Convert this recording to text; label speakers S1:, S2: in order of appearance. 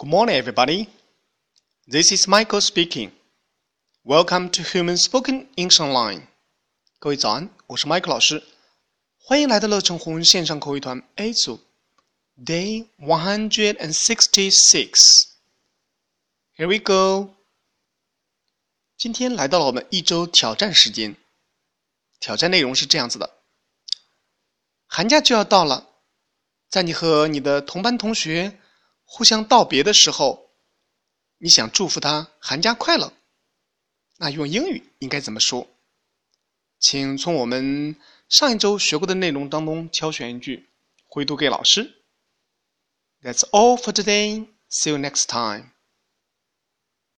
S1: Good morning, everybody. This is Michael speaking. Welcome to Human Spoken English Online. 各位早安，我是 Michael 老师，欢迎来到乐成红线上口语团 A 组，Day one hundred and sixty-six. Here we go. 今天来到了我们一周挑战时间。挑战内容是这样子的：寒假就要到了，在你和你的同班同学互相道别的时候，你想祝福他寒假快乐，那用英语应该怎么说？请从我们上一周学过的内容当中挑选一句，回读给老师。That's all for today. See you next time.